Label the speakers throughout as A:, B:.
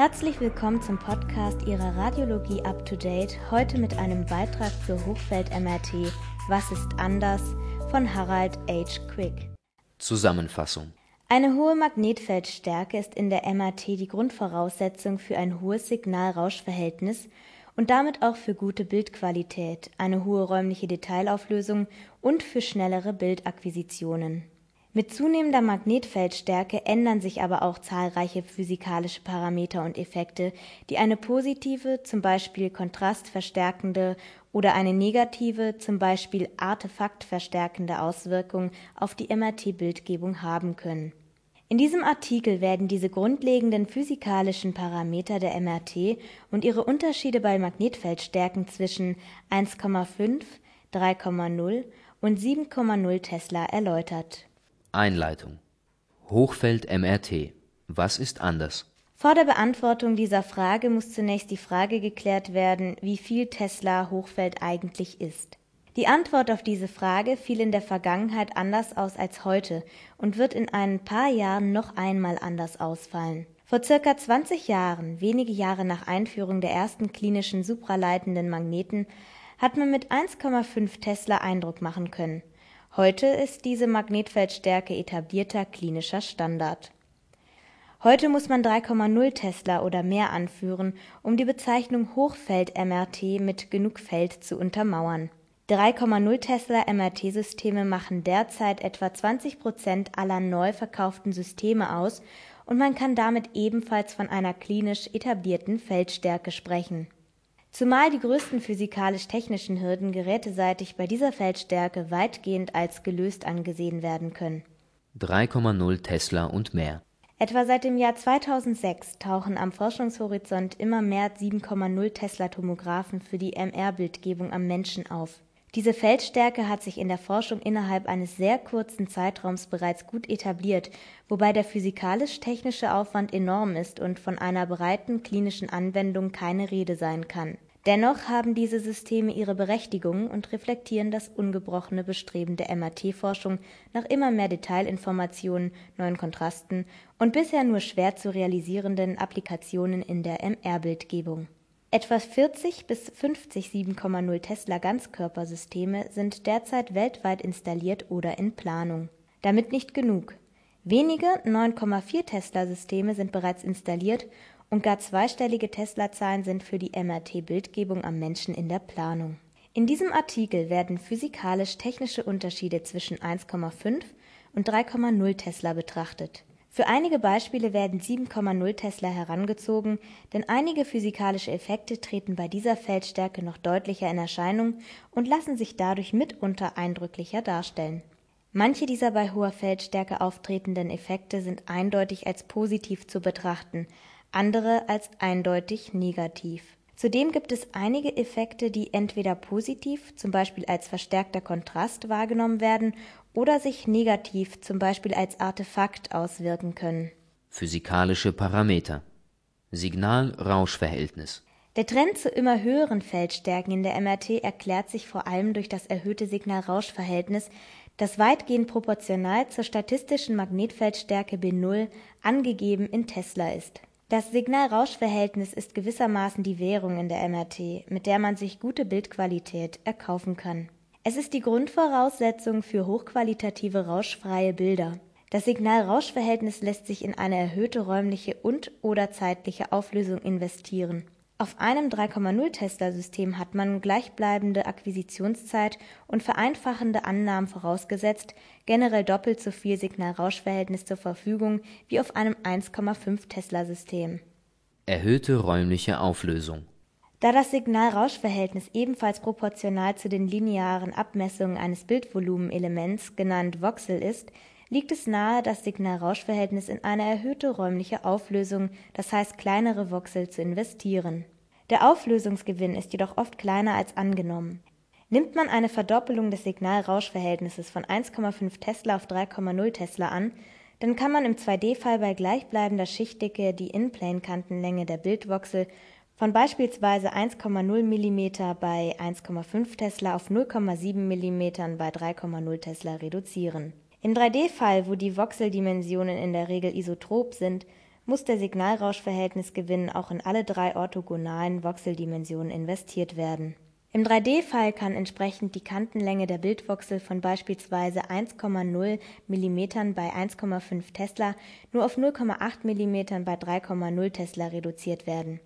A: Herzlich willkommen zum Podcast Ihrer Radiologie Up to Date. Heute mit einem Beitrag zur Hochfeld-MRT Was ist anders von Harald H. Quick.
B: Zusammenfassung
A: Eine hohe Magnetfeldstärke ist in der MRT die Grundvoraussetzung für ein hohes Signal-Rausch-Verhältnis und damit auch für gute Bildqualität, eine hohe räumliche Detailauflösung und für schnellere Bildakquisitionen. Mit zunehmender Magnetfeldstärke ändern sich aber auch zahlreiche physikalische Parameter und Effekte, die eine positive, zum Beispiel kontrastverstärkende oder eine negative, zum Beispiel artefaktverstärkende Auswirkung auf die MRT-Bildgebung haben können. In diesem Artikel werden diese grundlegenden physikalischen Parameter der MRT und ihre Unterschiede bei Magnetfeldstärken zwischen 1,5, 3,0 und 7,0 Tesla erläutert
B: Einleitung Hochfeld-MRT Was ist anders?
A: Vor der Beantwortung dieser Frage muss zunächst die Frage geklärt werden, wie viel Tesla Hochfeld eigentlich ist. Die Antwort auf diese Frage fiel in der Vergangenheit anders aus als heute und wird in ein paar Jahren noch einmal anders ausfallen. Vor circa 20 Jahren, wenige Jahre nach Einführung der ersten klinischen supraleitenden Magneten, hat man mit 1,5 Tesla Eindruck machen können. Heute ist diese Magnetfeldstärke etablierter klinischer Standard. Heute muss man 3,0 Tesla oder mehr anführen, um die Bezeichnung Hochfeld-MRT mit genug Feld zu untermauern. 3,0 Tesla MRT-Systeme machen derzeit etwa 20 Prozent aller neu verkauften Systeme aus und man kann damit ebenfalls von einer klinisch etablierten Feldstärke sprechen Zumal die größten physikalisch-technischen Hürden geräteseitig bei dieser Feldstärke weitgehend als gelöst angesehen werden können.
B: 3,0 Tesla und mehr.
A: Etwa seit dem Jahr 2006 tauchen am Forschungshorizont immer mehr 7,0 Tesla-Tomographen für die MR-Bildgebung am Menschen auf diese Feldstärke hat sich in der Forschung innerhalb eines sehr kurzen Zeitraums bereits gut etabliert, wobei der physikalisch-technische Aufwand enorm ist und von einer breiten klinischen Anwendung keine Rede sein kann. Dennoch haben diese Systeme ihre Berechtigung und reflektieren das ungebrochene Bestreben der MRT-Forschung nach immer mehr Detailinformationen, neuen Kontrasten und bisher nur schwer zu realisierenden Applikationen in der MR-Bildgebung Etwa 40 bis 50 7,0 Tesla-Ganzkörpersysteme sind derzeit weltweit installiert oder in Planung. Damit nicht genug. Wenige 9,4 Tesla-Systeme sind bereits installiert und gar zweistellige Tesla-Zahlen sind für die MRT-Bildgebung am Menschen in der Planung. In diesem Artikel werden physikalisch-technische Unterschiede zwischen 1,5 und 3,0 Tesla betrachtet für einige Beispiele werden 7,0 Tesla herangezogen, denn einige physikalische Effekte treten bei dieser Feldstärke noch deutlicher in Erscheinung und lassen sich dadurch mitunter eindrücklicher darstellen. Manche dieser bei hoher Feldstärke auftretenden Effekte sind eindeutig als positiv zu betrachten, andere als eindeutig negativ Zudem gibt es einige Effekte, die entweder positiv, zum Beispiel als verstärkter Kontrast, wahrgenommen werden oder sich negativ, zum Beispiel als Artefakt, auswirken können.
B: Physikalische Parameter Signal-Rausch-Verhältnis
A: Der Trend zu immer höheren Feldstärken in der MRT erklärt sich vor allem durch das erhöhte Signal-Rausch-Verhältnis, das weitgehend proportional zur statistischen Magnetfeldstärke B0 angegeben in Tesla ist das Signal-Rausch-Verhältnis ist gewissermaßen die Währung in der MRT, mit der man sich gute Bildqualität erkaufen kann. Es ist die Grundvoraussetzung für hochqualitative rauschfreie Bilder. Das Signal-Rausch-Verhältnis lässt sich in eine erhöhte räumliche und/oder zeitliche Auflösung investieren auf einem 3,0-Tesla-System hat man gleichbleibende Akquisitionszeit und vereinfachende Annahmen vorausgesetzt, generell doppelt so viel Signal-Rausch-Verhältnis zur Verfügung wie auf einem 1,5-Tesla-System.
B: Erhöhte räumliche Auflösung
A: Da das Signal-Rausch-Verhältnis ebenfalls proportional zu den linearen Abmessungen eines Bildvolumenelements, genannt Voxel, ist liegt es nahe, das Signal-Rausch-Verhältnis in eine erhöhte räumliche Auflösung, das heißt kleinere Voxel, zu investieren. Der Auflösungsgewinn ist jedoch oft kleiner als angenommen. Nimmt man eine Verdoppelung des Signal-Rausch-Verhältnisses von 1,5 Tesla auf 3,0 Tesla an, dann kann man im 2D-Fall bei gleichbleibender Schichtdicke die In-Plane-Kantenlänge der Bildvoxel von beispielsweise 1,0 mm bei 1,5 Tesla auf 0,7 mm bei 3,0 Tesla reduzieren im 3D-Fall, wo die Voxeldimensionen in der Regel isotrop sind, muss der Signalrauschverhältnisgewinn auch in alle drei orthogonalen Voxeldimensionen investiert werden. Im 3D-Fall kann entsprechend die Kantenlänge der Bildvoxel von beispielsweise 1,0 mm bei 1,5 Tesla nur auf 0,8 mm bei 3,0 Tesla reduziert werden.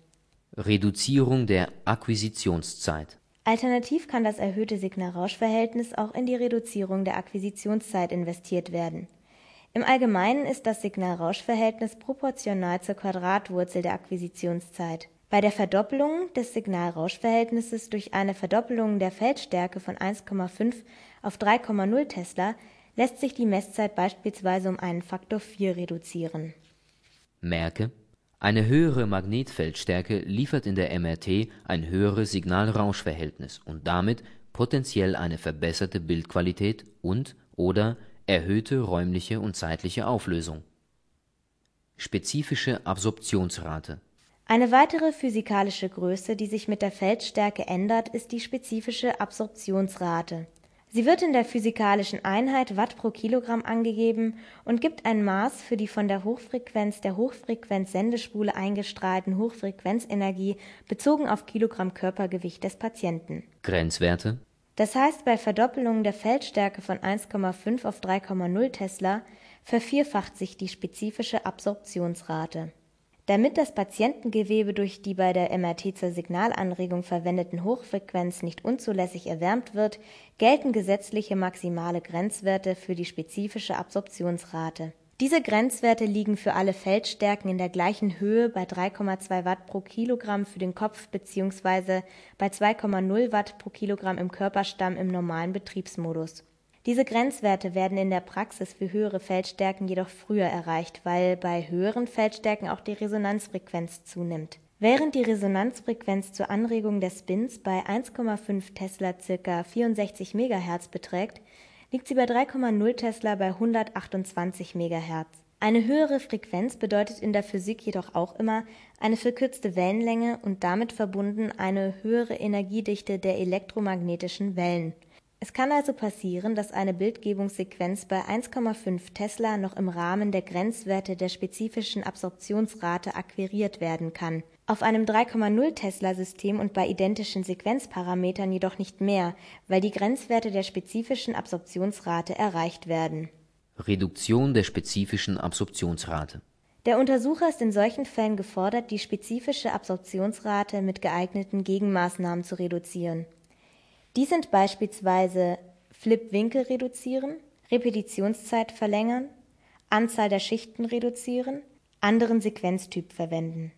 B: Reduzierung der Akquisitionszeit
A: Alternativ kann das erhöhte Signal-Rausch-Verhältnis auch in die Reduzierung der Akquisitionszeit investiert werden. Im Allgemeinen ist das Signal-Rausch-Verhältnis proportional zur Quadratwurzel der Akquisitionszeit. Bei der Verdoppelung des Signal-Rausch-Verhältnisses durch eine Verdoppelung der Feldstärke von 1,5 auf 3,0 Tesla lässt sich die Messzeit beispielsweise um einen Faktor 4 reduzieren.
B: Merke: Eine höhere Magnetfeldstärke liefert in der MRT ein höheres Signal-Rausch-Verhältnis und damit potenziell eine verbesserte Bildqualität und/oder erhöhte räumliche und zeitliche Auflösung. Spezifische Absorptionsrate
A: eine weitere physikalische Größe, die sich mit der Feldstärke ändert, ist die spezifische Absorptionsrate. Sie wird in der physikalischen Einheit Watt pro Kilogramm angegeben und gibt ein Maß für die von der Hochfrequenz der Hochfrequenz-Sendespule eingestrahlten Hochfrequenzenergie bezogen auf Kilogramm Körpergewicht des Patienten.
B: Grenzwerte
A: Das heißt, bei Verdoppelung der Feldstärke von 1,5 auf 3,0 Tesla vervierfacht sich die spezifische Absorptionsrate damit das Patientengewebe durch die bei der MRT zur Signalanregung verwendeten Hochfrequenz nicht unzulässig erwärmt wird, gelten gesetzliche maximale Grenzwerte für die spezifische Absorptionsrate. Diese Grenzwerte liegen für alle Feldstärken in der gleichen Höhe bei 3,2 Watt pro Kilogramm für den Kopf bzw. bei 2,0 Watt pro Kilogramm im Körperstamm im normalen Betriebsmodus diese Grenzwerte werden in der Praxis für höhere Feldstärken jedoch früher erreicht, weil bei höheren Feldstärken auch die Resonanzfrequenz zunimmt. Während die Resonanzfrequenz zur Anregung der Spins bei 1,5 Tesla ca. 64 MHz beträgt, liegt sie bei 3,0 Tesla bei 128 MHz. Eine höhere Frequenz bedeutet in der Physik jedoch auch immer eine verkürzte Wellenlänge und damit verbunden eine höhere Energiedichte der elektromagnetischen Wellen es kann also passieren, dass eine Bildgebungssequenz bei 1,5 Tesla noch im Rahmen der Grenzwerte der spezifischen Absorptionsrate akquiriert werden kann, auf einem 3,0 Tesla-System und bei identischen Sequenzparametern jedoch nicht mehr, weil die Grenzwerte der spezifischen Absorptionsrate erreicht werden.
B: Reduktion der spezifischen Absorptionsrate.
A: Der Untersucher ist in solchen Fällen gefordert, die spezifische Absorptionsrate mit geeigneten Gegenmaßnahmen zu reduzieren die sind beispielsweise Flip-Winkel reduzieren, Repetitionszeit verlängern, Anzahl der Schichten reduzieren, anderen Sequenztyp verwenden.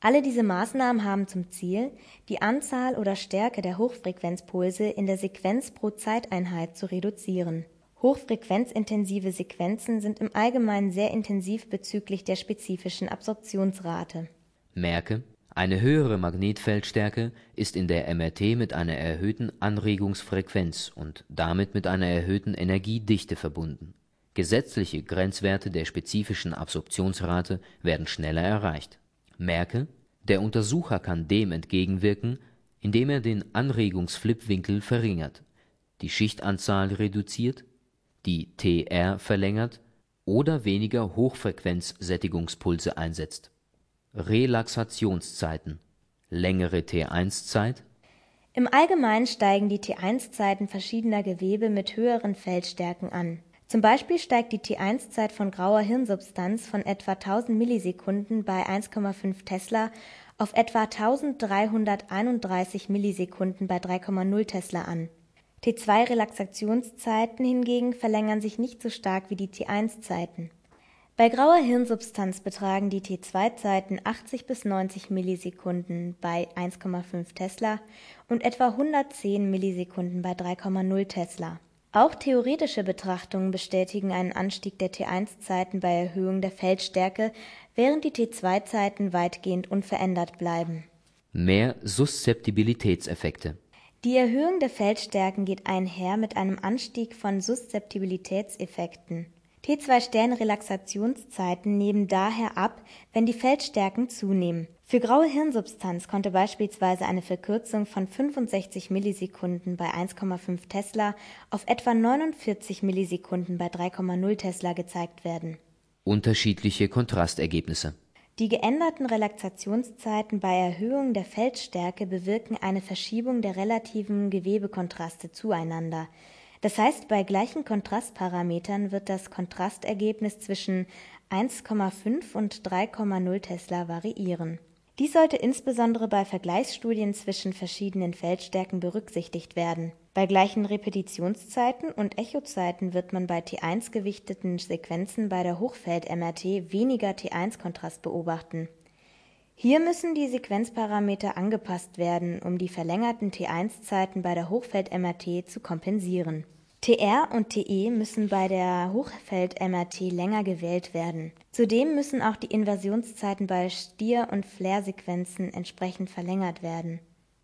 A: Alle diese Maßnahmen haben zum Ziel, die Anzahl oder Stärke der Hochfrequenzpulse in der Sequenz pro Zeiteinheit zu reduzieren. Hochfrequenzintensive Sequenzen sind im Allgemeinen sehr intensiv bezüglich der spezifischen Absorptionsrate.
B: Merke eine höhere Magnetfeldstärke ist in der MRT mit einer erhöhten Anregungsfrequenz und damit mit einer erhöhten Energiedichte verbunden. Gesetzliche Grenzwerte der spezifischen Absorptionsrate werden schneller erreicht. Merke: Der Untersucher kann dem entgegenwirken, indem er den Anregungsflipwinkel verringert, die Schichtanzahl reduziert, die TR verlängert oder weniger Hochfrequenzsättigungspulse einsetzt Relaxationszeiten längere T1-Zeit
A: Im Allgemeinen steigen die T1-Zeiten verschiedener Gewebe mit höheren Feldstärken an. Zum Beispiel steigt die T1-Zeit von grauer Hirnsubstanz von etwa 1000 Millisekunden bei 1,5 Tesla auf etwa 1331 Millisekunden bei 3,0 Tesla an. T2-Relaxationszeiten hingegen verlängern sich nicht so stark wie die T1-Zeiten bei grauer Hirnsubstanz betragen die T2-Zeiten 80 bis 90 Millisekunden bei 1,5 Tesla und etwa 110 Millisekunden bei 3,0 Tesla. Auch theoretische Betrachtungen bestätigen einen Anstieg der T1-Zeiten bei Erhöhung der Feldstärke, während die T2-Zeiten weitgehend unverändert bleiben.
B: Mehr Suszeptibilitätseffekte
A: Die Erhöhung der Feldstärken geht einher mit einem Anstieg von Suszeptibilitätseffekten T2-Stern-Relaxationszeiten nehmen daher ab, wenn die Feldstärken zunehmen. Für graue Hirnsubstanz konnte beispielsweise eine Verkürzung von 65 Millisekunden bei 1,5 Tesla auf etwa 49 Millisekunden bei 3,0 Tesla gezeigt werden.
B: Unterschiedliche Kontrastergebnisse
A: Die geänderten Relaxationszeiten bei Erhöhung der Feldstärke bewirken eine Verschiebung der relativen Gewebekontraste zueinander. Das heißt, bei gleichen Kontrastparametern wird das Kontrastergebnis zwischen 1,5 und 3,0 Tesla variieren. Dies sollte insbesondere bei Vergleichsstudien zwischen verschiedenen Feldstärken berücksichtigt werden. Bei gleichen Repetitionszeiten und Echozeiten wird man bei T1 gewichteten Sequenzen bei der Hochfeld-MRT weniger T1-Kontrast beobachten. Hier müssen die Sequenzparameter angepasst werden, um die verlängerten T1-Zeiten bei der Hochfeld-MRT zu kompensieren TR und TE müssen bei der Hochfeld-MRT länger gewählt werden. Zudem müssen auch die Inversionszeiten bei Stier- und Flare-Sequenzen entsprechend verlängert werden.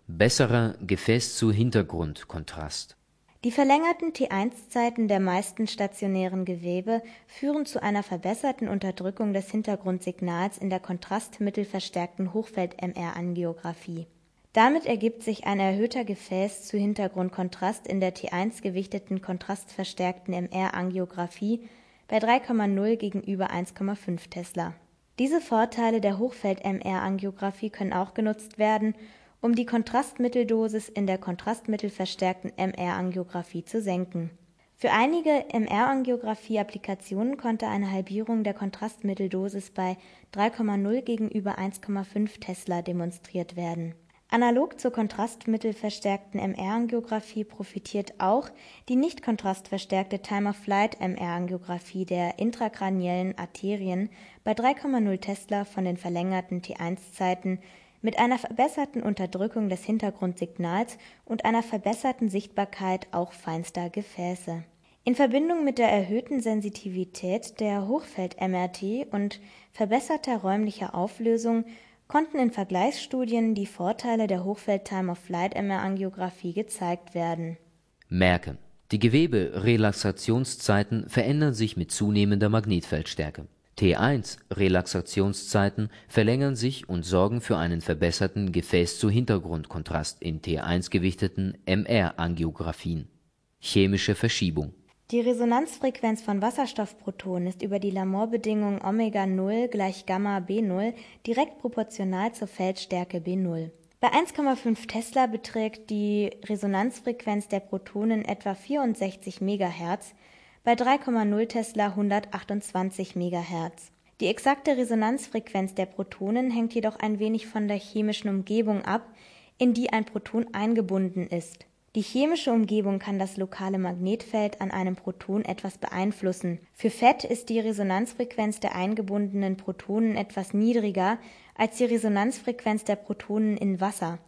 B: Besserer Gefäß-zu-Hintergrund-Kontrast
A: Die verlängerten T1-Zeiten der meisten stationären Gewebe führen zu einer verbesserten Unterdrückung des Hintergrundsignals in der kontrastmittelverstärkten Hochfeld-MR-Angiografie damit ergibt sich ein erhöhter Gefäß-zu-Hintergrund-Kontrast in der T1-gewichteten kontrastverstärkten MR-Angiografie bei 3,0 gegenüber 1,5 Tesla. Diese Vorteile der Hochfeld-MR-Angiografie können auch genutzt werden, um die Kontrastmitteldosis in der kontrastmittelverstärkten MR-Angiografie zu senken. Für einige MR-Angiografie-Applikationen konnte eine Halbierung der Kontrastmitteldosis bei 3,0 gegenüber 1,5 Tesla demonstriert werden Analog zur kontrastmittelverstärkten MR-Angiografie profitiert auch die nicht kontrastverstärkte Time-of-Flight-MR-Angiografie der intrakraniellen Arterien bei 3,0 Tesla von den verlängerten T1-Zeiten mit einer verbesserten Unterdrückung des Hintergrundsignals und einer verbesserten Sichtbarkeit auch feinster Gefäße. In Verbindung mit der erhöhten Sensitivität der Hochfeld-MRT und verbesserter räumlicher Auflösung konnten in Vergleichsstudien die Vorteile der Hochfeld-Time-of-Flight-MR-Angiografie gezeigt werden.
B: Merke: Die Geweberelaxationszeiten verändern sich mit zunehmender Magnetfeldstärke. T1-Relaxationszeiten verlängern sich und sorgen für einen verbesserten Gefäß-zu-Hintergrund-Kontrast in T1-gewichteten MR-Angiografien. Chemische Verschiebung
A: die Resonanzfrequenz von Wasserstoffprotonen ist über die Lamour-Bedingung Omega 0 gleich Gamma B0 direkt proportional zur Feldstärke B0. Bei 1,5 Tesla beträgt die Resonanzfrequenz der Protonen etwa 64 MHz, bei 3,0 Tesla 128 MHz. Die exakte Resonanzfrequenz der Protonen hängt jedoch ein wenig von der chemischen Umgebung ab, in die ein Proton eingebunden ist die chemische Umgebung kann das lokale Magnetfeld an einem Proton etwas beeinflussen. Für Fett ist die Resonanzfrequenz der eingebundenen Protonen etwas niedriger als die Resonanzfrequenz der Protonen in Wasser.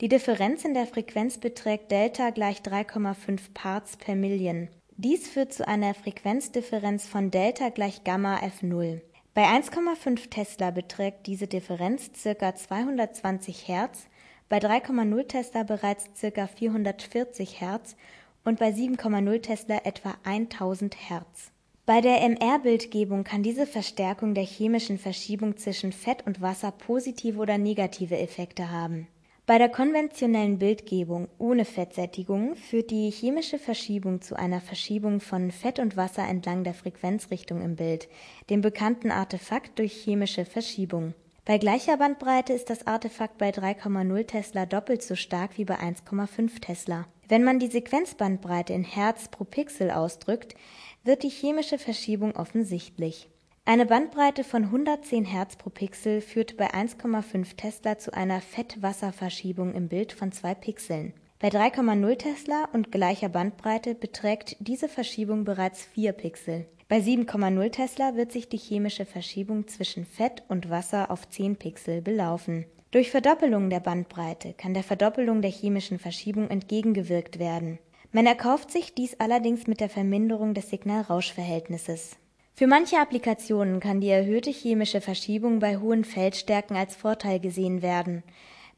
A: Die Differenz in der Frequenz beträgt Delta gleich 3,5 Parts per Million. Dies führt zu einer Frequenzdifferenz von Delta gleich Gamma F0. Bei 1,5 Tesla beträgt diese Differenz ca. 220 Hertz bei 3,0 Tesla bereits ca. 440 Hertz und bei 7,0 Tesla etwa 1000 Hertz. Bei der MR-Bildgebung kann diese Verstärkung der chemischen Verschiebung zwischen Fett und Wasser positive oder negative Effekte haben. Bei der konventionellen Bildgebung ohne Fettsättigung führt die chemische Verschiebung zu einer Verschiebung von Fett und Wasser entlang der Frequenzrichtung im Bild, dem bekannten Artefakt durch chemische Verschiebung bei gleicher Bandbreite ist das Artefakt bei 3,0 Tesla doppelt so stark wie bei 1,5 Tesla. Wenn man die Sequenzbandbreite in Hertz pro Pixel ausdrückt, wird die chemische Verschiebung offensichtlich. Eine Bandbreite von 110 Hertz pro Pixel führt bei 1,5 Tesla zu einer Fett-Wasser-Verschiebung im Bild von zwei Pixeln. Bei 3,0 Tesla und gleicher Bandbreite beträgt diese Verschiebung bereits 4 Pixel. Bei 7,0 Tesla wird sich die chemische Verschiebung zwischen Fett und Wasser auf 10 Pixel belaufen. Durch Verdoppelung der Bandbreite kann der Verdoppelung der chemischen Verschiebung entgegengewirkt werden. Man erkauft sich dies allerdings mit der Verminderung des Signal-Rausch-Verhältnisses. Für manche Applikationen kann die erhöhte chemische Verschiebung bei hohen Feldstärken als Vorteil gesehen werden.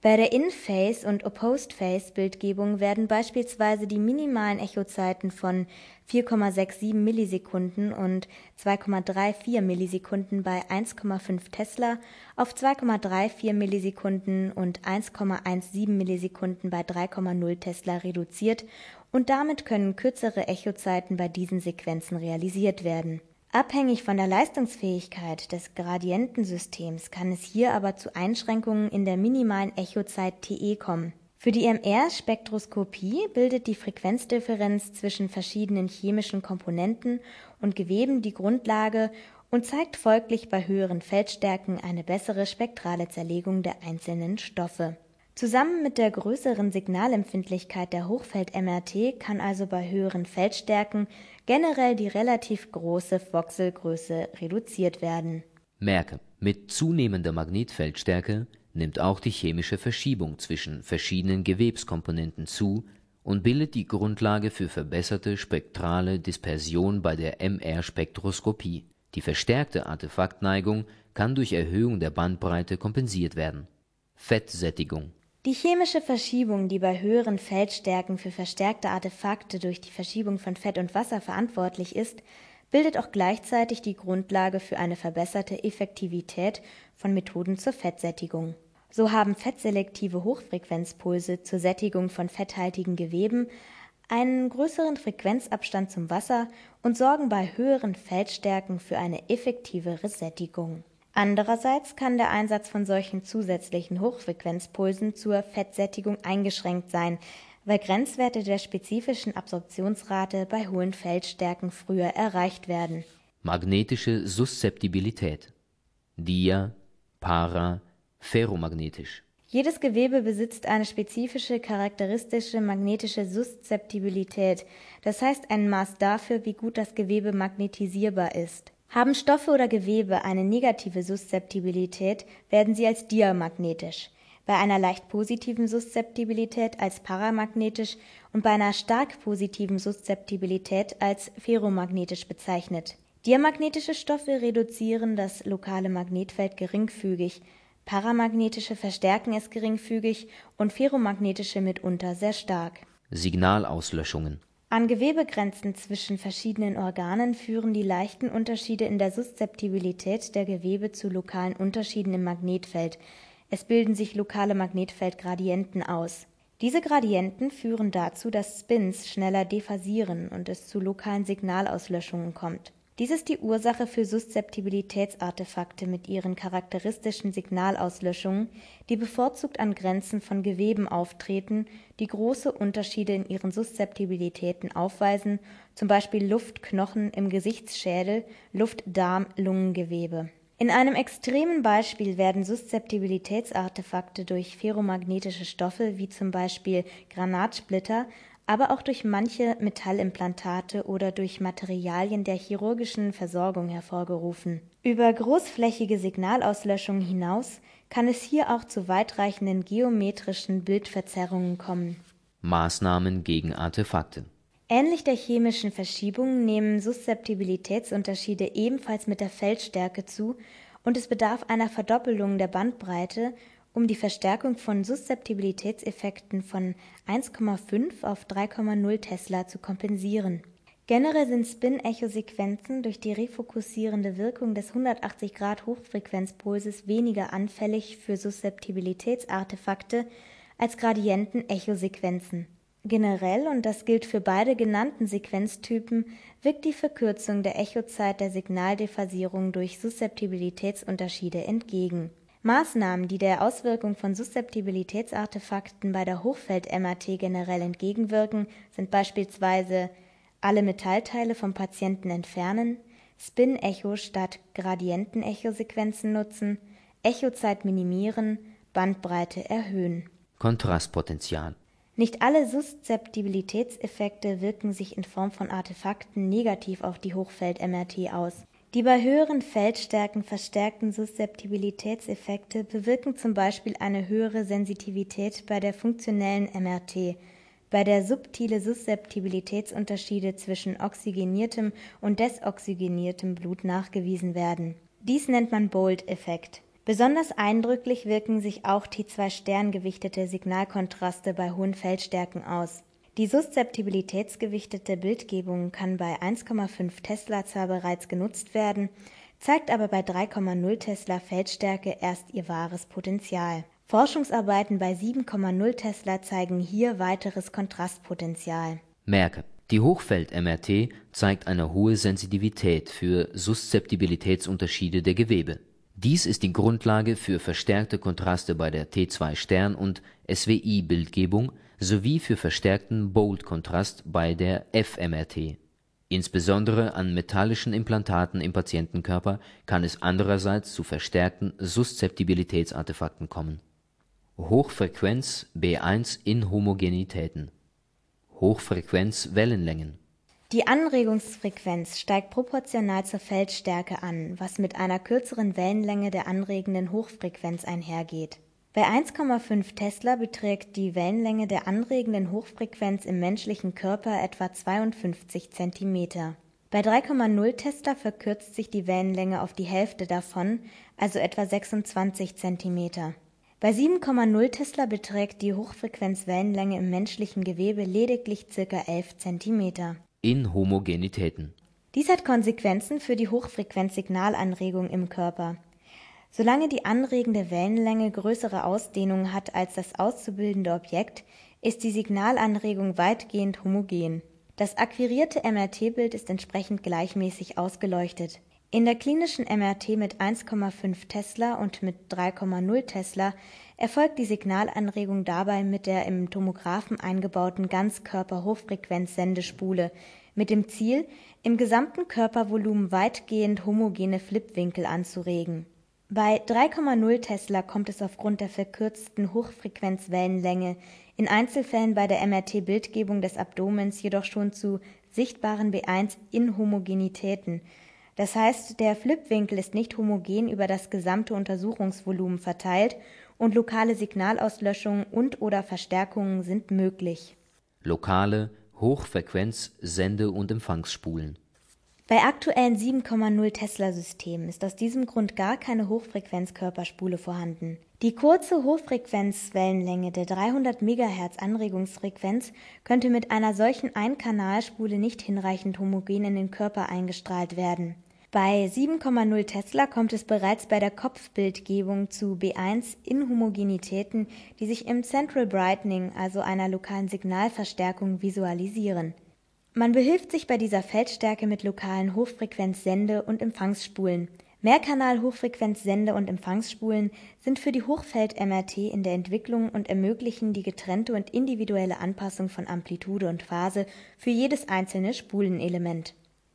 A: Bei der In-Phase und Opposed-Phase-Bildgebung werden beispielsweise die minimalen Echozeiten von 4,67 Millisekunden und 2,34 Millisekunden bei 1,5 Tesla auf 2,34 Millisekunden und 1,17 Millisekunden bei 3,0 Tesla reduziert und damit können kürzere Echozeiten bei diesen Sequenzen realisiert werden Abhängig von der Leistungsfähigkeit des Gradientensystems kann es hier aber zu Einschränkungen in der minimalen Echozeit Te kommen. Für die MR-Spektroskopie bildet die Frequenzdifferenz zwischen verschiedenen chemischen Komponenten und Geweben die Grundlage und zeigt folglich bei höheren Feldstärken eine bessere spektrale Zerlegung der einzelnen Stoffe. Zusammen mit der größeren Signalempfindlichkeit der Hochfeld-MRT kann also bei höheren Feldstärken generell die relativ große Voxelgröße reduziert werden.
B: Merke, mit zunehmender Magnetfeldstärke nimmt auch die chemische Verschiebung zwischen verschiedenen Gewebskomponenten zu und bildet die Grundlage für verbesserte spektrale Dispersion bei der MR-Spektroskopie. Die verstärkte Artefaktneigung kann durch Erhöhung der Bandbreite kompensiert werden. Fettsättigung
A: Die chemische Verschiebung, die bei höheren Feldstärken für verstärkte Artefakte durch die Verschiebung von Fett und Wasser verantwortlich ist, bildet auch gleichzeitig die Grundlage für eine verbesserte Effektivität von Methoden zur Fettsättigung so haben fettselektive Hochfrequenzpulse zur Sättigung von fetthaltigen Geweben einen größeren Frequenzabstand zum Wasser und sorgen bei höheren Feldstärken für eine effektivere Sättigung. Andererseits kann der Einsatz von solchen zusätzlichen Hochfrequenzpulsen zur Fettsättigung eingeschränkt sein, weil Grenzwerte der spezifischen Absorptionsrate bei hohen Feldstärken früher erreicht werden.
B: Magnetische Suszeptibilität Dia, Para, ferromagnetisch.
A: Jedes Gewebe besitzt eine spezifische charakteristische magnetische Suszeptibilität, das heißt ein Maß dafür, wie gut das Gewebe magnetisierbar ist. Haben Stoffe oder Gewebe eine negative Suszeptibilität, werden sie als diamagnetisch, bei einer leicht positiven Suszeptibilität als paramagnetisch und bei einer stark positiven Suszeptibilität als ferromagnetisch bezeichnet. Diamagnetische Stoffe reduzieren das lokale Magnetfeld geringfügig, Paramagnetische verstärken es geringfügig und ferromagnetische mitunter sehr stark.
B: Signalauslöschungen
A: An Gewebegrenzen zwischen verschiedenen Organen führen die leichten Unterschiede in der Suszeptibilität der Gewebe zu lokalen Unterschieden im Magnetfeld. Es bilden sich lokale Magnetfeldgradienten aus. Diese Gradienten führen dazu, dass Spins schneller dephasieren und es zu lokalen Signalauslöschungen kommt dies ist die Ursache für Suszeptibilitätsartefakte mit ihren charakteristischen Signalauslöschungen, die bevorzugt an Grenzen von Geweben auftreten, die große Unterschiede in ihren Suszeptibilitäten aufweisen, zum Beispiel Luft-Knochen im Gesichtsschädel, Luft-Darm-Lungengewebe. In einem extremen Beispiel werden Suszeptibilitätsartefakte durch ferromagnetische Stoffe wie zum Beispiel Granatsplitter aber auch durch manche Metallimplantate oder durch Materialien der chirurgischen Versorgung hervorgerufen. Über großflächige Signalauslöschung hinaus kann es hier auch zu weitreichenden geometrischen Bildverzerrungen kommen.
B: Maßnahmen gegen Artefakte
A: Ähnlich der chemischen Verschiebung nehmen Suszeptibilitätsunterschiede ebenfalls mit der Feldstärke zu und es bedarf einer Verdoppelung der Bandbreite um die Verstärkung von Suszeptibilitätseffekten von 1,5 auf 3,0 Tesla zu kompensieren. Generell sind Spin-Echo-Sequenzen durch die refokussierende Wirkung des 180-Grad-Hochfrequenzpulses weniger anfällig für Suszeptibilitätsartefakte als Gradienten-Echo-Sequenzen. Generell, und das gilt für beide genannten Sequenztypen, wirkt die Verkürzung der Echozeit der Signaldephasierung durch Suszeptibilitätsunterschiede entgegen Maßnahmen, die der Auswirkung von Suszeptibilitätsartefakten bei der Hochfeld-MRT generell entgegenwirken, sind beispielsweise alle Metallteile vom Patienten entfernen, Spin-Echo statt Gradienten-Echo-Sequenzen nutzen, Echozeit minimieren, Bandbreite erhöhen.
B: Kontrastpotenzial
A: Nicht alle Suszeptibilitätseffekte wirken sich in Form von Artefakten negativ auf die Hochfeld-MRT aus die bei höheren Feldstärken verstärkten Suszeptibilitätseffekte bewirken zum Beispiel eine höhere Sensitivität bei der funktionellen MRT, bei der subtile Suszeptibilitätsunterschiede zwischen oxygeniertem und desoxygeniertem Blut nachgewiesen werden. Dies nennt man Bold-Effekt. Besonders eindrücklich wirken sich auch T2-Sterngewichtete Signalkontraste bei hohen Feldstärken aus die Suszeptibilitätsgewichtete Bildgebung kann bei 1,5 Tesla zwar bereits genutzt werden, zeigt aber bei 3,0 Tesla Feldstärke erst ihr wahres Potenzial. Forschungsarbeiten bei 7,0 Tesla zeigen hier weiteres Kontrastpotenzial.
B: Merke Die Hochfeld-MRT zeigt eine hohe Sensitivität für Suszeptibilitätsunterschiede der Gewebe. Dies ist die Grundlage für verstärkte Kontraste bei der T2-Stern - und SWI-Bildgebung sowie für verstärkten Bold-Kontrast bei der fMRT. Insbesondere an metallischen Implantaten im Patientenkörper kann es andererseits zu verstärkten Suszeptibilitätsartefakten kommen. Hochfrequenz-B1-Inhomogenitäten Hochfrequenz-Wellenlängen
A: Die Anregungsfrequenz steigt proportional zur Feldstärke an, was mit einer kürzeren Wellenlänge der anregenden Hochfrequenz einhergeht. Bei 1,5 Tesla beträgt die Wellenlänge der anregenden Hochfrequenz im menschlichen Körper etwa 52 Zentimeter. Bei 3,0 Tesla verkürzt sich die Wellenlänge auf die Hälfte davon, also etwa 26 Zentimeter. Bei 7,0 Tesla beträgt die Hochfrequenzwellenlänge im menschlichen Gewebe lediglich ca. 11 Zentimeter.
B: Inhomogenitäten
A: Dies hat Konsequenzen für die Hochfrequenzsignalanregung im Körper. Solange die anregende Wellenlänge größere Ausdehnung hat als das auszubildende Objekt, ist die Signalanregung weitgehend homogen. Das akquirierte MRT-Bild ist entsprechend gleichmäßig ausgeleuchtet in der klinischen MRT mit 1,5 Tesla und mit 3,0 Tesla erfolgt die Signalanregung dabei mit der im Tomographen eingebauten Ganzkörper-Hochfrequenz-Sendespule mit dem Ziel, im gesamten Körpervolumen weitgehend homogene Flipwinkel anzuregen. Bei 3,0 Tesla kommt es aufgrund der verkürzten Hochfrequenzwellenlänge in Einzelfällen bei der MRT-Bildgebung des Abdomens jedoch schon zu sichtbaren B1-Inhomogenitäten das heißt, der Flipwinkel ist nicht homogen über das gesamte Untersuchungsvolumen verteilt und lokale Signalauslöschungen und/oder Verstärkungen sind möglich.
B: Lokale Hochfrequenz-Sende und Empfangsspulen
A: Bei aktuellen 7,0 Tesla-Systemen ist aus diesem Grund gar keine Hochfrequenzkörperspule vorhanden. Die kurze Hochfrequenzwellenlänge der 300 MHz Anregungsfrequenz könnte mit einer solchen Einkanalspule nicht hinreichend homogen in den Körper eingestrahlt werden bei 7,0 Tesla kommt es bereits bei der Kopfbildgebung zu B1-Inhomogenitäten, die sich im Central Brightening, also einer lokalen Signalverstärkung, visualisieren. Man behilft sich bei dieser Feldstärke mit lokalen Hochfrequenz-Sende- und Empfangsspulen. Mehrkanal-Hochfrequenz-Sende- und Empfangsspulen sind für die Hochfeld-MRT in der Entwicklung und ermöglichen die getrennte und individuelle Anpassung von Amplitude und Phase für jedes einzelne Spulenelement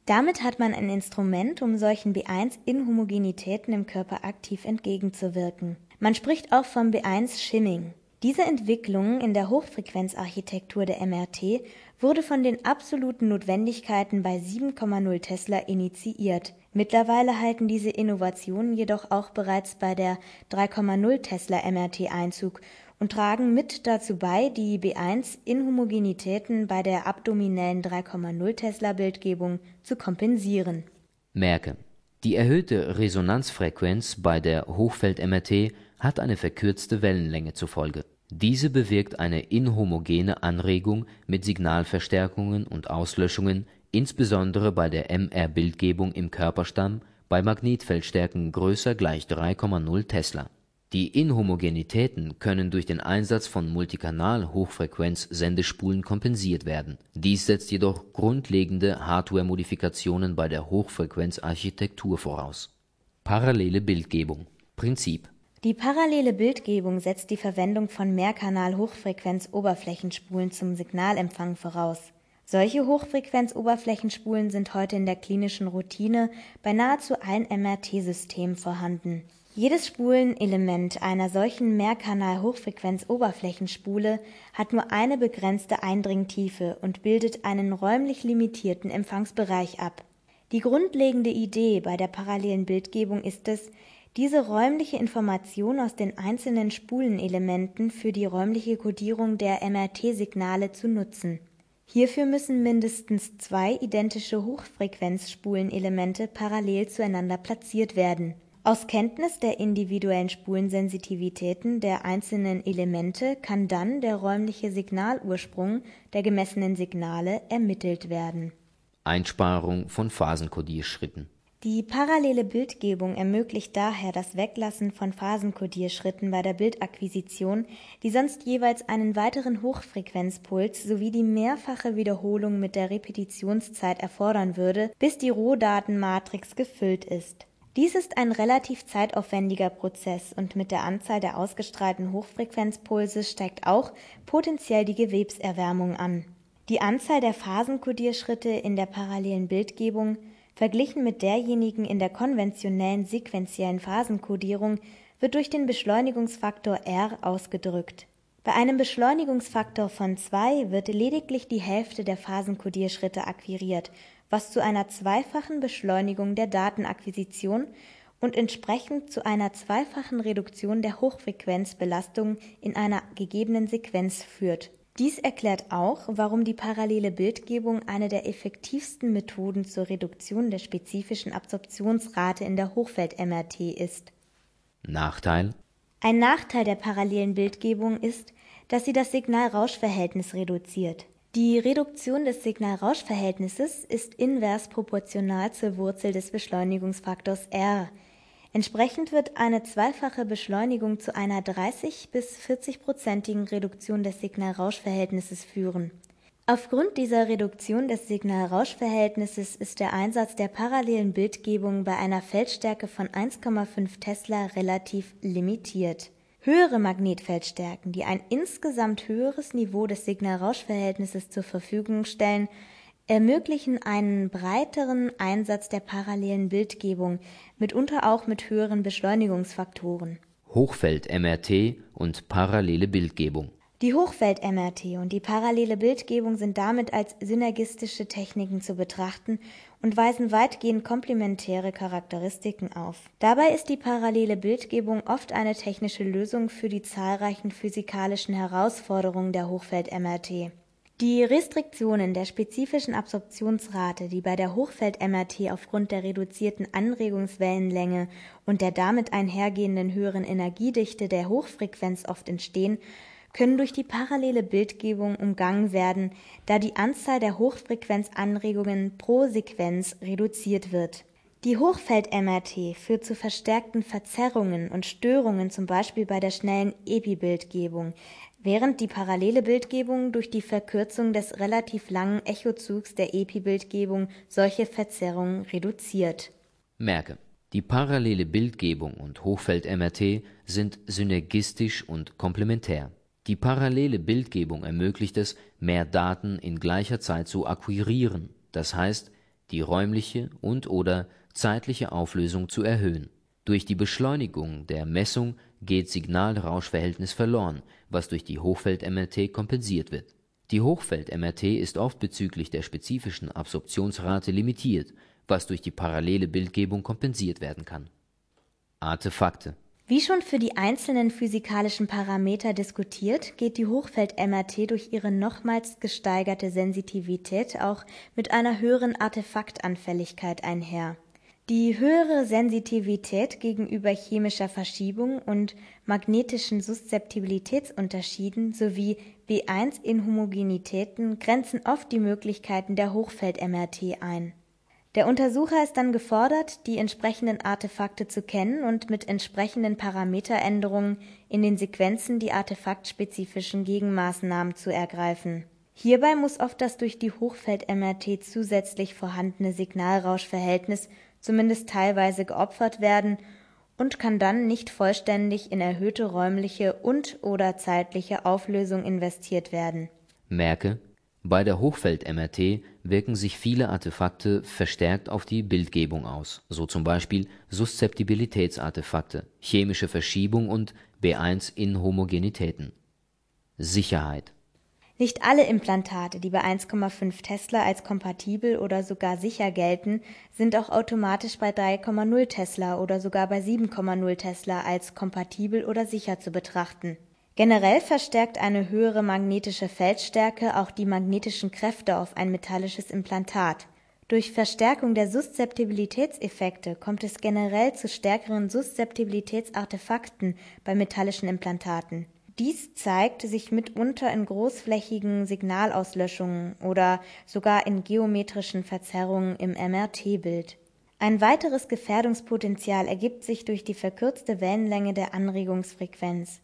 A: damit hat man ein Instrument, um solchen B1-Inhomogenitäten im Körper aktiv entgegenzuwirken. Man spricht auch vom B1-Shimming. Diese Entwicklung in der Hochfrequenzarchitektur der MRT wurde von den absoluten Notwendigkeiten bei 7,0 Tesla initiiert. Mittlerweile halten diese Innovationen jedoch auch bereits bei der 3,0 Tesla MRT Einzug und tragen mit dazu bei, die B1-Inhomogenitäten bei der abdominellen 3,0 Tesla-Bildgebung zu kompensieren.
B: Merke: Die erhöhte Resonanzfrequenz bei der Hochfeld-MRT hat eine verkürzte Wellenlänge zur Folge. Diese bewirkt eine inhomogene Anregung mit Signalverstärkungen und Auslöschungen, insbesondere bei der MR-Bildgebung im Körperstamm bei Magnetfeldstärken größer gleich 3,0 Tesla die Inhomogenitäten können durch den Einsatz von Multikanal-Hochfrequenz-Sendespulen kompensiert werden. Dies setzt jedoch grundlegende Hardware-Modifikationen bei der Hochfrequenzarchitektur voraus. Parallele Bildgebung Prinzip
A: Die parallele Bildgebung setzt die Verwendung von Mehrkanal-Hochfrequenz-Oberflächenspulen zum Signalempfang voraus. Solche Hochfrequenz-Oberflächenspulen sind heute in der klinischen Routine bei nahezu allen MRT-Systemen vorhanden jedes Spulenelement einer solchen Mehrkanal-Hochfrequenz-Oberflächenspule hat nur eine begrenzte Eindringtiefe und bildet einen räumlich limitierten Empfangsbereich ab. Die grundlegende Idee bei der parallelen Bildgebung ist es, diese räumliche Information aus den einzelnen Spulenelementen für die räumliche Kodierung der MRT-Signale zu nutzen. Hierfür müssen mindestens zwei identische Hochfrequenzspulenelemente parallel zueinander platziert werden aus Kenntnis der individuellen Spulensensitivitäten der einzelnen Elemente kann dann der räumliche Signalursprung der gemessenen Signale ermittelt werden.
B: Einsparung von Phasenkodierschritten
A: Die parallele Bildgebung ermöglicht daher das Weglassen von Phasenkodierschritten bei der Bildakquisition, die sonst jeweils einen weiteren Hochfrequenzpuls sowie die mehrfache Wiederholung mit der Repetitionszeit erfordern würde, bis die Rohdatenmatrix gefüllt ist. Dies ist ein relativ zeitaufwendiger Prozess und mit der Anzahl der ausgestrahlten Hochfrequenzpulse steigt auch potenziell die Gewebserwärmung an. Die Anzahl der Phasenkodierschritte in der parallelen Bildgebung Verglichen mit derjenigen in der konventionellen sequentiellen Phasenkodierung wird durch den Beschleunigungsfaktor R ausgedrückt. Bei einem Beschleunigungsfaktor von 2 wird lediglich die Hälfte der Phasenkodierschritte akquiriert, was zu einer zweifachen Beschleunigung der Datenakquisition und entsprechend zu einer zweifachen Reduktion der Hochfrequenzbelastung in einer gegebenen Sequenz führt dies erklärt auch, warum die parallele Bildgebung eine der effektivsten Methoden zur Reduktion der spezifischen Absorptionsrate in der Hochfeld-MRT ist.
B: Nachteil
A: Ein Nachteil der parallelen Bildgebung ist, dass sie das Signal-Rausch-Verhältnis reduziert. Die Reduktion des Signal-Rausch-Verhältnisses ist invers proportional zur Wurzel des Beschleunigungsfaktors R, Entsprechend wird eine zweifache Beschleunigung zu einer 30 bis 40-prozentigen Reduktion des Signal-Rausch-Verhältnisses führen. Aufgrund dieser Reduktion des Signal-Rausch-Verhältnisses ist der Einsatz der parallelen Bildgebung bei einer Feldstärke von 1,5 Tesla relativ limitiert. Höhere Magnetfeldstärken, die ein insgesamt höheres Niveau des Signal-Rausch-Verhältnisses zur Verfügung stellen, ermöglichen einen breiteren Einsatz der parallelen Bildgebung, mitunter auch mit höheren Beschleunigungsfaktoren.
B: Hochfeld-MRT und parallele Bildgebung
A: Die Hochfeld-MRT und die parallele Bildgebung sind damit als synergistische Techniken zu betrachten und weisen weitgehend komplementäre Charakteristiken auf. Dabei ist die parallele Bildgebung oft eine technische Lösung für die zahlreichen physikalischen Herausforderungen der Hochfeld-MRT die Restriktionen der spezifischen Absorptionsrate, die bei der Hochfeld-MRT aufgrund der reduzierten Anregungswellenlänge und der damit einhergehenden höheren Energiedichte der Hochfrequenz oft entstehen, können durch die parallele Bildgebung umgangen werden, da die Anzahl der Hochfrequenzanregungen pro Sequenz reduziert wird. Die Hochfeld-MRT führt zu verstärkten Verzerrungen und Störungen zum Beispiel bei der schnellen Epibildgebung, während die parallele Bildgebung durch die Verkürzung des relativ langen Echozugs der Epi-Bildgebung solche Verzerrungen reduziert.
B: Merke: Die parallele Bildgebung und Hochfeld-MRT sind synergistisch und komplementär. Die parallele Bildgebung ermöglicht es, mehr Daten in gleicher Zeit zu akquirieren, das heißt, die räumliche und/oder zeitliche Auflösung zu erhöhen. Durch die Beschleunigung der Messung geht Signal-Rausch-Verhältnis verloren, was durch die Hochfeld-MRT kompensiert wird. Die Hochfeld-MRT ist oft bezüglich der spezifischen Absorptionsrate limitiert, was durch die parallele Bildgebung kompensiert werden kann. Artefakte
A: Wie schon für die einzelnen physikalischen Parameter diskutiert, geht die Hochfeld-MRT durch ihre nochmals gesteigerte Sensitivität auch mit einer höheren Artefaktanfälligkeit einher die höhere Sensitivität gegenüber chemischer Verschiebung und magnetischen Suszeptibilitätsunterschieden sowie B1-Inhomogenitäten grenzen oft die Möglichkeiten der Hochfeld-MRT ein. Der Untersucher ist dann gefordert, die entsprechenden Artefakte zu kennen und mit entsprechenden Parameteränderungen in den Sequenzen die artefaktspezifischen Gegenmaßnahmen zu ergreifen. Hierbei muss oft das durch die Hochfeld-MRT zusätzlich vorhandene Signalrauschverhältnis zumindest teilweise geopfert werden und kann dann nicht vollständig in erhöhte räumliche und/oder zeitliche Auflösung investiert werden.
B: Merke: Bei der Hochfeld-MRT wirken sich viele Artefakte verstärkt auf die Bildgebung aus, so zum Beispiel Suszeptibilitätsartefakte, chemische Verschiebung und B1-Inhomogenitäten. Sicherheit
A: nicht alle Implantate, die bei 1,5 Tesla als kompatibel oder sogar sicher gelten, sind auch automatisch bei 3,0 Tesla oder sogar bei 7,0 Tesla als kompatibel oder sicher zu betrachten. Generell verstärkt eine höhere magnetische Feldstärke auch die magnetischen Kräfte auf ein metallisches Implantat. Durch Verstärkung der Suszeptibilitätseffekte kommt es generell zu stärkeren Suszeptibilitätsartefakten bei metallischen Implantaten dies zeigt sich mitunter in großflächigen Signalauslöschungen oder sogar in geometrischen Verzerrungen im MRT-Bild. Ein weiteres Gefährdungspotenzial ergibt sich durch die verkürzte Wellenlänge der Anregungsfrequenz.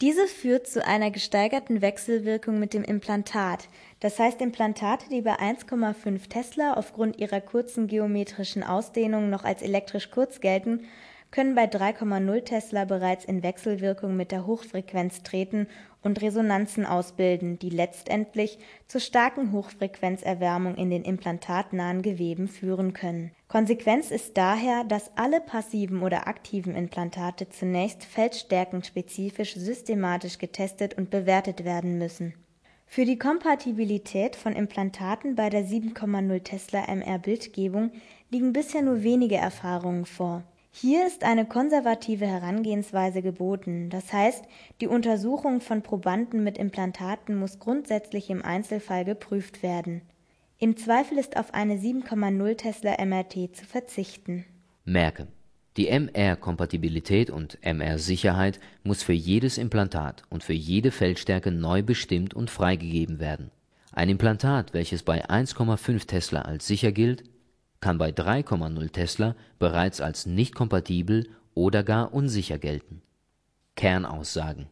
A: Diese führt zu einer gesteigerten Wechselwirkung mit dem Implantat, das heißt Implantate, die bei 1,5 Tesla aufgrund ihrer kurzen geometrischen Ausdehnung noch als elektrisch kurz gelten, können bei 3,0 Tesla bereits in Wechselwirkung mit der Hochfrequenz treten und Resonanzen ausbilden, die letztendlich zur starken Hochfrequenzerwärmung in den implantatnahen Geweben führen können. Konsequenz ist daher, dass alle passiven oder aktiven Implantate zunächst feldstärkenspezifisch systematisch getestet und bewertet werden müssen. Für die Kompatibilität von Implantaten bei der 7,0 Tesla MR Bildgebung liegen bisher nur wenige Erfahrungen vor hier ist eine konservative Herangehensweise geboten, das heißt, die Untersuchung von Probanden mit Implantaten muss grundsätzlich im Einzelfall geprüft werden. Im Zweifel ist auf eine 7,0 Tesla MRT zu verzichten.
B: Merke: Die MR-Kompatibilität und MR-Sicherheit muss für jedes Implantat und für jede Feldstärke neu bestimmt und freigegeben werden. Ein Implantat, welches bei 1,5 Tesla als sicher gilt kann bei 3,0 Tesla bereits als nicht kompatibel oder gar unsicher gelten. Kernaussagen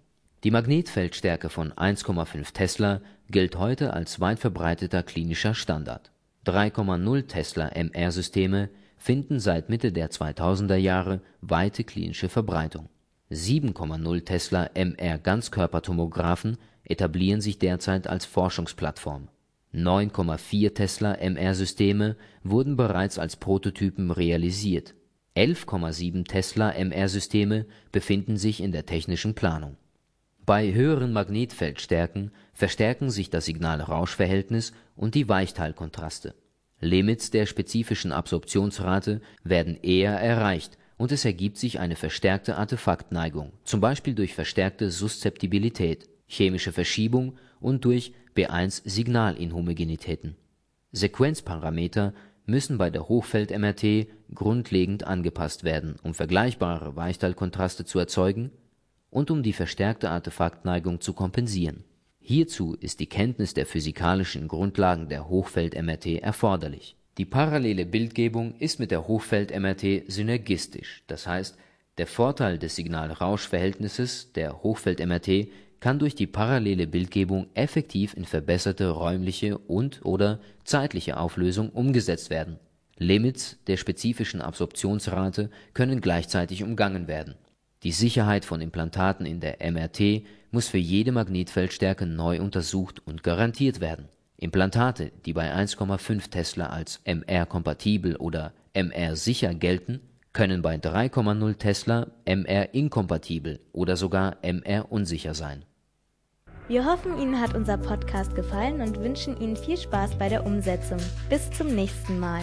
B: Die Magnetfeldstärke von 1,5 Tesla gilt heute als weit verbreiteter klinischer Standard. 3,0 Tesla MR-Systeme finden seit Mitte der 2000er Jahre weite klinische Verbreitung. 7,0 Tesla MR Ganzkörpertomographen etablieren sich derzeit als Forschungsplattform 9,4 Tesla MR-Systeme wurden bereits als Prototypen realisiert, 11,7 Tesla MR-Systeme befinden sich in der technischen Planung. Bei höheren Magnetfeldstärken verstärken sich das Signal-Rausch-Verhältnis und die Weichteilkontraste. Limits der spezifischen Absorptionsrate werden eher erreicht und es ergibt sich eine verstärkte Artefaktneigung, zum Beispiel durch verstärkte Suszeptibilität, chemische Verschiebung und durch B1-Signalinhomogenitäten. Sequenzparameter müssen bei der Hochfeld-MRT grundlegend angepasst werden, um vergleichbare Weichteilkontraste zu erzeugen und um die verstärkte Artefaktneigung zu kompensieren. Hierzu ist die Kenntnis der physikalischen Grundlagen der Hochfeld-MRT erforderlich. Die parallele Bildgebung ist mit der Hochfeld-MRT synergistisch, das heißt, der Vorteil des Signal-Rausch-Verhältnisses der Hochfeld-MRT kann durch die parallele Bildgebung effektiv in verbesserte räumliche und/oder zeitliche Auflösung umgesetzt werden. Limits der spezifischen Absorptionsrate können gleichzeitig umgangen werden. Die Sicherheit von Implantaten in der MRT muss für jede Magnetfeldstärke neu untersucht und garantiert werden. Implantate, die bei 1,5 Tesla als MR-kompatibel oder MR-sicher gelten, können bei 3,0 Tesla MR-inkompatibel oder sogar MR-unsicher sein.
A: Wir hoffen, Ihnen hat unser Podcast gefallen und wünschen Ihnen viel Spaß bei der Umsetzung. Bis zum nächsten Mal.